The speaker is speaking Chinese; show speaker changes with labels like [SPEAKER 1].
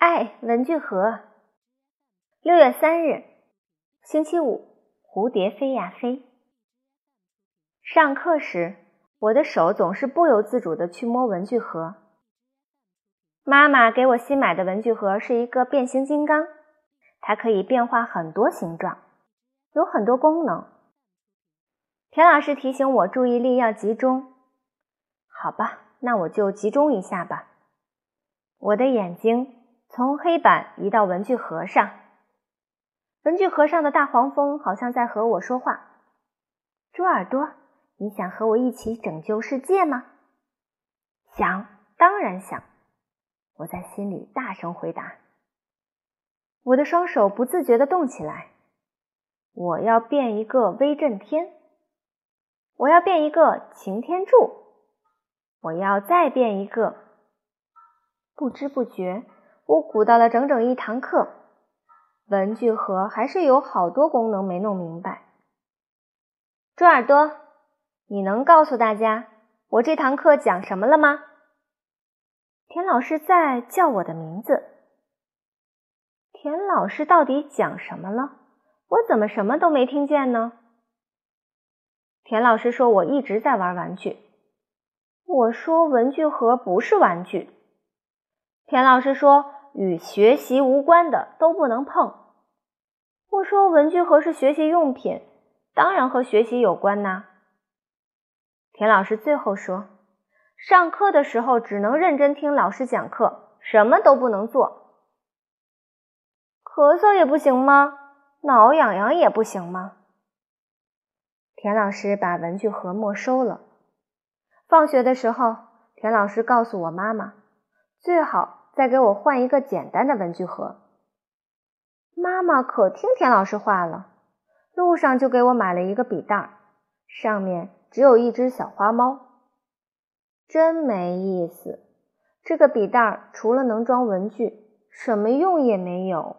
[SPEAKER 1] 爱文具盒。六月三日，星期五，蝴蝶飞呀飞。上课时，我的手总是不由自主的去摸文具盒。妈妈给我新买的文具盒是一个变形金刚，它可以变化很多形状，有很多功能。田老师提醒我注意力要集中，好吧，那我就集中一下吧。我的眼睛。从黑板移到文具盒上，文具盒上的大黄蜂好像在和我说话。猪耳朵，你想和我一起拯救世界吗？想，当然想。我在心里大声回答。我的双手不自觉地动起来。我要变一个威震天，我要变一个擎天柱，我要再变一个。不知不觉。我鼓捣了整整一堂课，文具盒还是有好多功能没弄明白。猪耳朵，你能告诉大家我这堂课讲什么了吗？田老师在叫我的名字。田老师到底讲什么了？我怎么什么都没听见呢？田老师说我一直在玩玩具。我说文具盒不是玩具。田老师说。与学习无关的都不能碰。我说文具盒是学习用品，当然和学习有关呐。田老师最后说，上课的时候只能认真听老师讲课，什么都不能做。咳嗽也不行吗？挠痒痒也不行吗？田老师把文具盒没收了。放学的时候，田老师告诉我妈妈，最好。再给我换一个简单的文具盒。妈妈可听田老师话了，路上就给我买了一个笔袋，上面只有一只小花猫。真没意思，这个笔袋除了能装文具，什么用也没有。